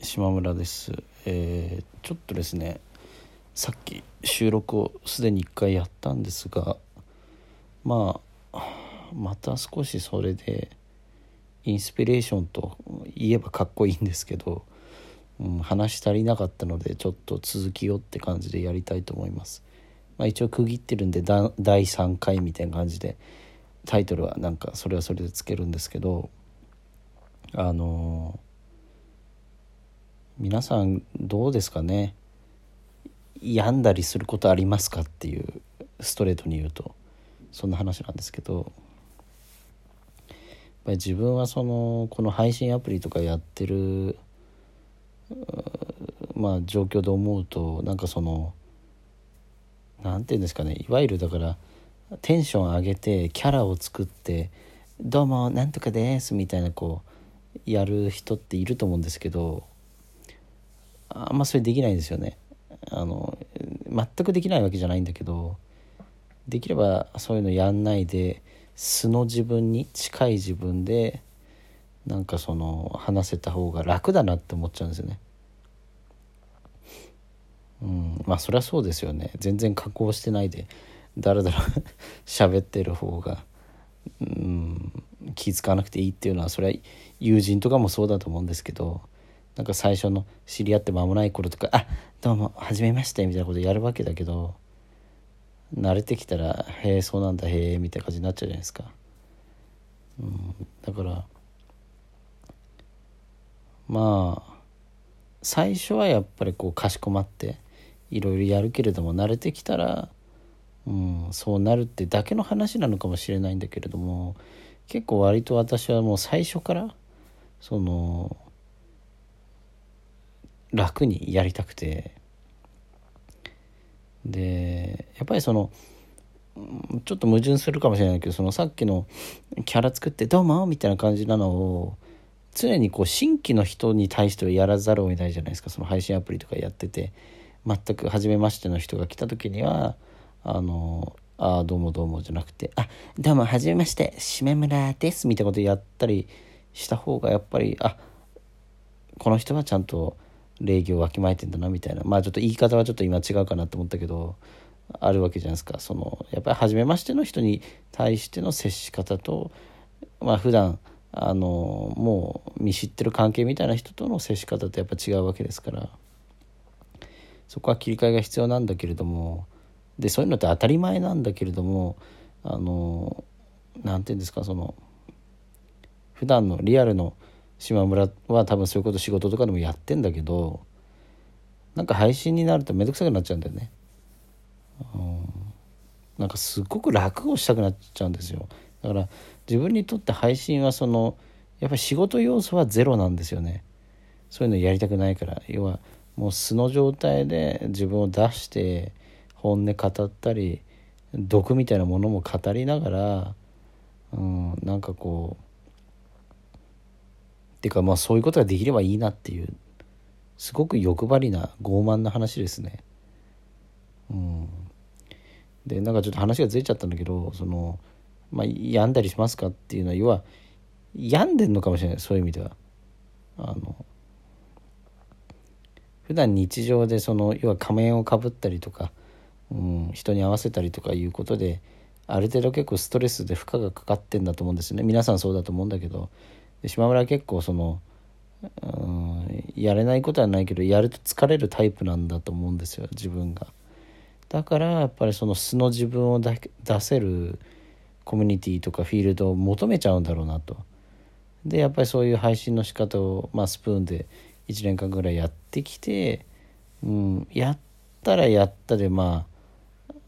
島村です、えーちょっとですねさっき収録をすでに1回やったんですがまあまた少しそれでインスピレーションと言えばかっこいいんですけど、うん、話足りなかったのでちょっと続きをって感じでやりたいと思います、まあ、一応区切ってるんでだ第3回みたいな感じでタイトルはなんかそれはそれでつけるんですけどあのー皆さんどうですかね？病んだりすることありますかっていうストレートに言うとそんな話なんですけど。やっぱり自分はそのこの配信アプリとかやってるまあ状況で思うとなんかそのなんていうんですかね？いわゆるだからテンション上げてキャラを作って「どうもなんとかです」みたいなこうやる人っていると思うんですけどあんまそれできないですよね。あの全くできないわけじゃないんだけどできればそういうのやんないで素の自分に近い自分でなんかその話せた方が楽だなって思っちゃうんですよね。うんまあそりゃそうですよね。全然加工してないでだらだら喋ってる方がうん気づかなくていいっていうのはそれは友人とかもそうだと思うんですけどなんか最初の知り合って間もない頃とか「あどうもはじめまして」みたいなことやるわけだけど慣れてきたら「へえそうなんだへえ」みたいな感じになっちゃうじゃないですか。うん、だからまあ最初はやっぱりこうかしこまっていろいろやるけれども慣れてきたら、うん、そうなるってだけの話なのかもしれないんだけれども結構割と私はもう最初からその楽にやりたくて。でやっぱりそのちょっと矛盾するかもしれないけどそのさっきのキャラ作って「どうも」みたいな感じなのを常にこう新規の人に対してはやらざるを得ないじゃないですか。その配信アプリとかやってて全く初めましての人が来た時には「あのあどうもどうも」じゃなくて「あどうも初めまして島村です」みたいなことやったりした方がやっぱりあこの人はちゃんと礼儀をわきまえてんだなみたいな。まあちょっと言い方はちょっと今違うかなと思ったけどあるわけじゃないですか。そのやっぱり初めましての人に対しての接し方とまあ普段あのもう見知ってる関係みたいな人との接し方ってやっぱ違うわけですから。そこは切り替えが必要なんだけれどもでそういうのって当たり前なんだけれどもあのなんていうんですかその普段のリアルの島村は多分そういうこと仕事とかでもやってんだけどなんか配信になると面倒くさくなっちゃうんだよね。うん。なんかすっごく楽をしたくなっちゃうんですよ。だから自分にとって配信はそのやっぱり仕事要素はゼロなんですよね。そういうのやりたくないから。要はもう素の状態で自分を出して本音語ったり毒みたいなものも語りながら、うん、なんかこうっていうかまあそういうことができればいいなっていうすごく欲張りな傲慢な話ですね。うん、でなんかちょっと話がずれちゃったんだけどその、まあ、病んだりしますかっていうのは要は病んでんのかもしれないそういう意味では。あの普段日常でその要は仮面をかぶったりとか、うん、人に合わせたりとかいうことである程度結構ストレスで負荷がかかってんだと思うんですよね皆さんそうだと思うんだけどで島村結構その、うん、やれないことはないけどやると疲れるタイプなんだと思うんですよ自分が。だからやっぱりその素の自分を出せるコミュニティとかフィールドを求めちゃうんだろうなと。でやっぱりそういう配信の仕方を、まあ、スプーンで1年間ぐらいやってきて、うん、やったらやったでま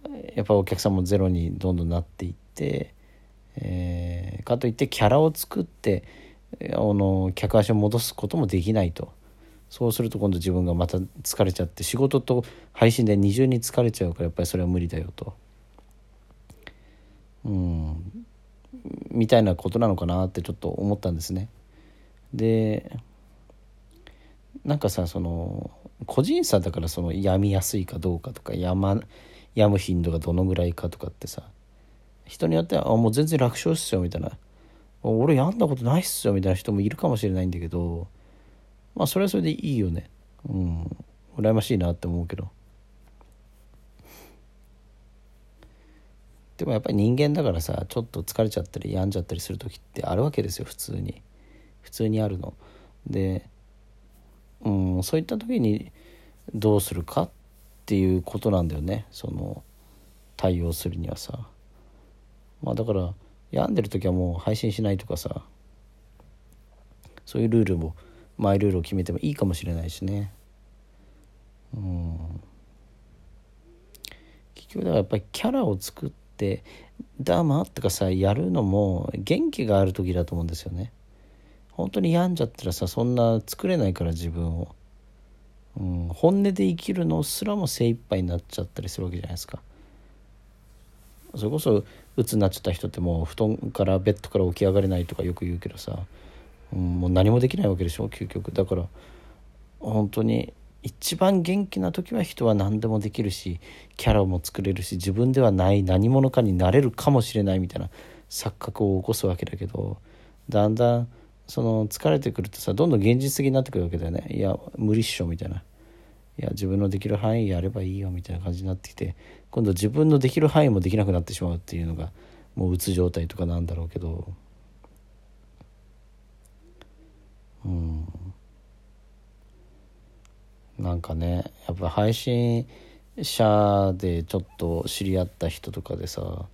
あやっぱお客さんもゼロにどんどんなっていって、えーかといってキャラを作ってあの客足を戻すこともできないとそうすると今度自分がまた疲れちゃって仕事と配信で二重に疲れちゃうからやっぱりそれは無理だよと。うんみたいなことなのかなってちょっと思ったんですね。でなんかさその個人差だからその病みやすいかどうかとか病,、ま、病む頻度がどのぐらいかとかってさ人によってはあ「もう全然楽勝っすよ」みたいな「俺病んだことないっすよ」みたいな人もいるかもしれないんだけどまあそれはそれでいいよね。うん。羨ましいなって思うけど。でもやっぱり人間だからさちょっと疲れちゃったり病んじゃったりする時ってあるわけですよ普通に。普通にあるの。でうんそういった時にどうするかっていうことなんだよね。その対応するにはさ。まあだから病んでる時はもう配信しないとかさそういうルールもマイルールを決めてもいいかもしれないしね。うん。結局だからやっぱりキャラを作って「ダーマ」とかさやるのも元気がある時だと思うんですよね。本当に病んじゃったらさそんな作れないから自分を、うん、本音で生きるのすらも精一杯になっちゃったりするわけじゃないですか。それこそ鬱になっちゃった人ってもう布団からベッドから起き上がれないとかよく言うけどさ、うん、もう何もできないわけでしょ究極。だから本当に一番元気な時は人は何でもできるしキャラも作れるし自分ではない何者かになれるかもしれないみたいな錯覚を起こすわけだけどだんだんその疲れてくるとさどんどん現実的になってくるわけだよね。いや無理っしょみたいな。いや自分のできる範囲やればいいよみたいな感じになってきて今度自分のできる範囲もできなくなってしまうっていうのがもううつ状態とかなんだろうけど。うん。なんかねやっぱ配信者でちょっと知り合った人とかでさ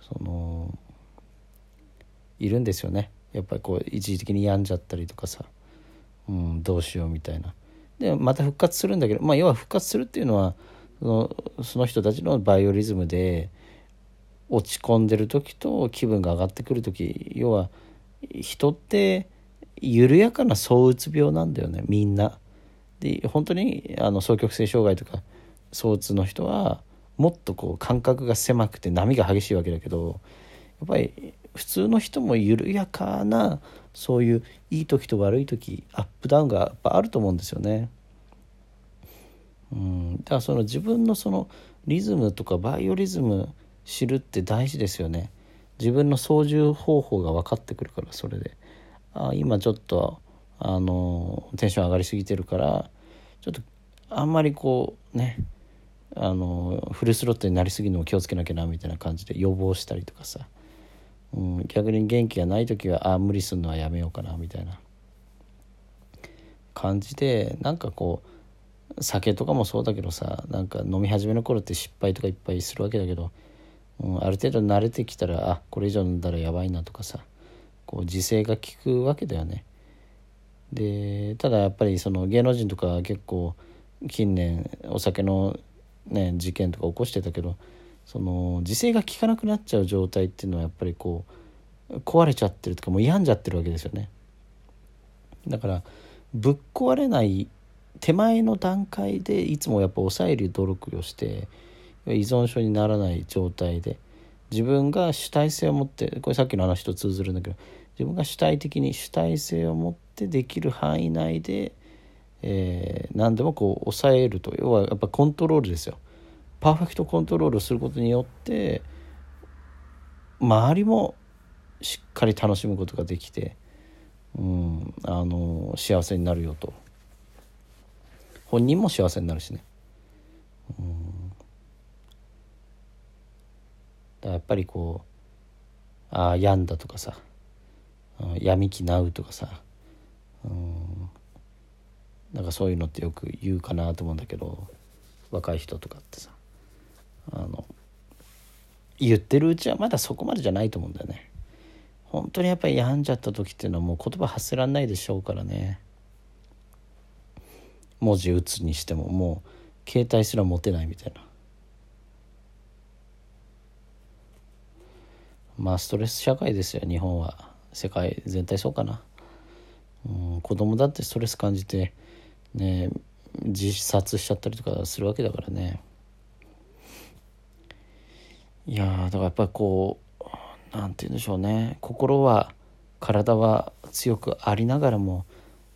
そのいるんですよね。やっぱりこう一時的に病んじゃったりとかさ、うん、どうしようみたいな。でまた復活するんだけどまあ要は復活するっていうのはそのその人たちのバイオリズムで落ち込んでる時と気分が上がってくる時要は人って緩やかな躁うつ病なんだよねみんな。で本当にあの双極性障害とか躁うつの人はもっとこう感覚が狭くて波が激しいわけだけどやっぱり普通の人も緩やかなそういういい時と悪い時アップダウンがやっぱあると思うんですよね。うん、だからその自分のそのリズムとかバイオリズム知るって大事ですよね。自分の操縦方法が分かってくるからそれで。あ今ちょっとあのテンション上がりすぎてるからちょっとあんまりこうねあのフルスロットになりすぎるのも気をつけなきゃなみたいな感じで予防したりとかさ、うん、逆に元気がない時はあ無理するのはやめようかなみたいな感じでなんかこう酒とかもそうだけどさなんか飲み始めの頃って失敗とかいっぱいするわけだけど、うん、ある程度慣れてきたらあこれ以上飲んだらやばいなとかさこう自制が効くわけだよね。でただやっぱりその芸能人とか結構近年お酒の、ね、事件とか起こしてたけどその自制が効かなくなっちゃう状態っていうのはやっぱりこう壊れちゃってるとかもう病んじゃってるわけですよね。だからぶっ壊れない手前の段階でいつもやっぱ抑える努力をして依存症にならない状態で自分が主体性を持ってこれさっきの話と通ずるんだけど自分が主体的に主体性を持ってできる範囲内で、えー、何でもこう抑えると要はやっぱコントロールですよパーフェクトコントロールをすることによって周りもしっかり楽しむことができて、うん、あの幸せになるよと。本人も幸せになるしね。うん。だやっぱりこうああ病んだとかさ病み気なうとかさうんなんかそういうのってよく言うかなと思うんだけど若い人とかってさあの言ってるうちはまだそこまでじゃないと思うんだよね。本当にやっぱり病んじゃった時っていうのはもう言葉発せらんないでしょうからね。文字打つにしてももう携帯すら持てないみたいな。まあストレス社会ですよ日本は。世界全体そうかな、うん、子供だってストレス感じてね自殺しちゃったりとかするわけだからね。いやだからやっぱりこうなんて言うんでしょうね。心は体は強くありながらも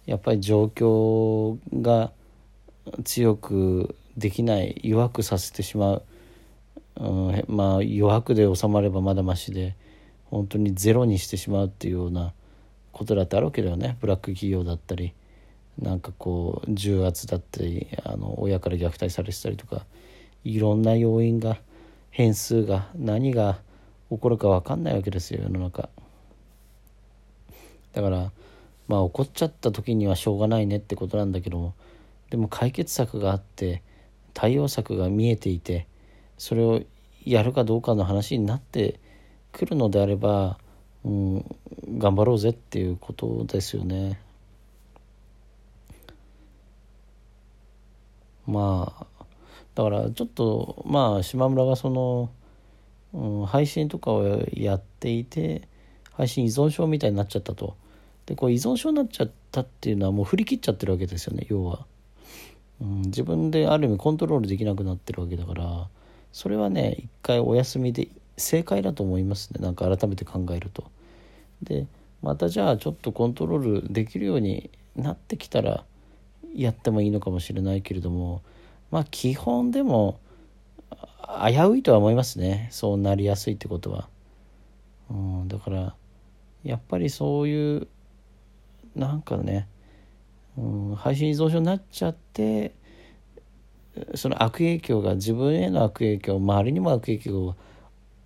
やっぱり状況が強くできない弱くさせてしまう、うん、まあ余白で収まればまだましで本当にゼロにしてしまうっていうようなことだってあるわけだよね。ブラック企業だったりなんかこう重圧だったりあの親から虐待されてたりとかいろんな要因が変数が何が起こるか分かんないわけですよ世の中。だからまあ怒っちゃった時にはしょうがないねってことなんだけどもでも解決策があって対応策が見えていてそれをやるかどうかの話になってくるのであれば、うん、頑張ろうぜっていうことですよね。まあだからちょっとまあ島村がその、うん、配信とかをやっていて配信依存症みたいになっちゃったとでこう依存症になっちゃったっていうのはもう振り切っちゃってるわけですよね要は、うん、自分である意味コントロールできなくなってるわけだからそれはね一回お休みで正解だと思いますねなんか改めて考えると。でまたじゃあちょっとコントロールできるようになってきたらやってもいいのかもしれないけれどもまあ基本でも危ういとは思いますねそうなりやすいってことは、うん、だからやっぱりそういうなんかね、うん、配信依存症になっちゃってその悪影響が自分への悪影響周りにも悪影響が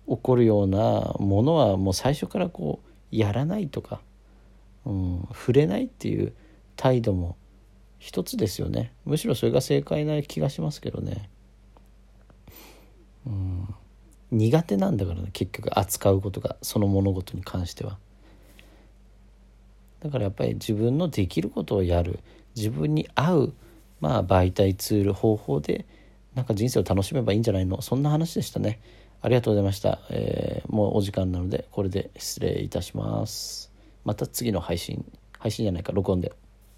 起こるようなものはもう最初からこうやらないとか、うん、触れないっていう態度も一つですよね。むしろそれが正解な気がしますけどね、うん、苦手なんだからね結局扱うことがその物事に関しては。だからやっぱり自分のできることをやる。自分に合うまあ媒体ツール方法でなんか人生を楽しめばいいんじゃないの？そんな話でしたね。ありがとうございました、えー、もうお時間なのでこれで失礼いたします。また次の配信配信じゃないか録音で。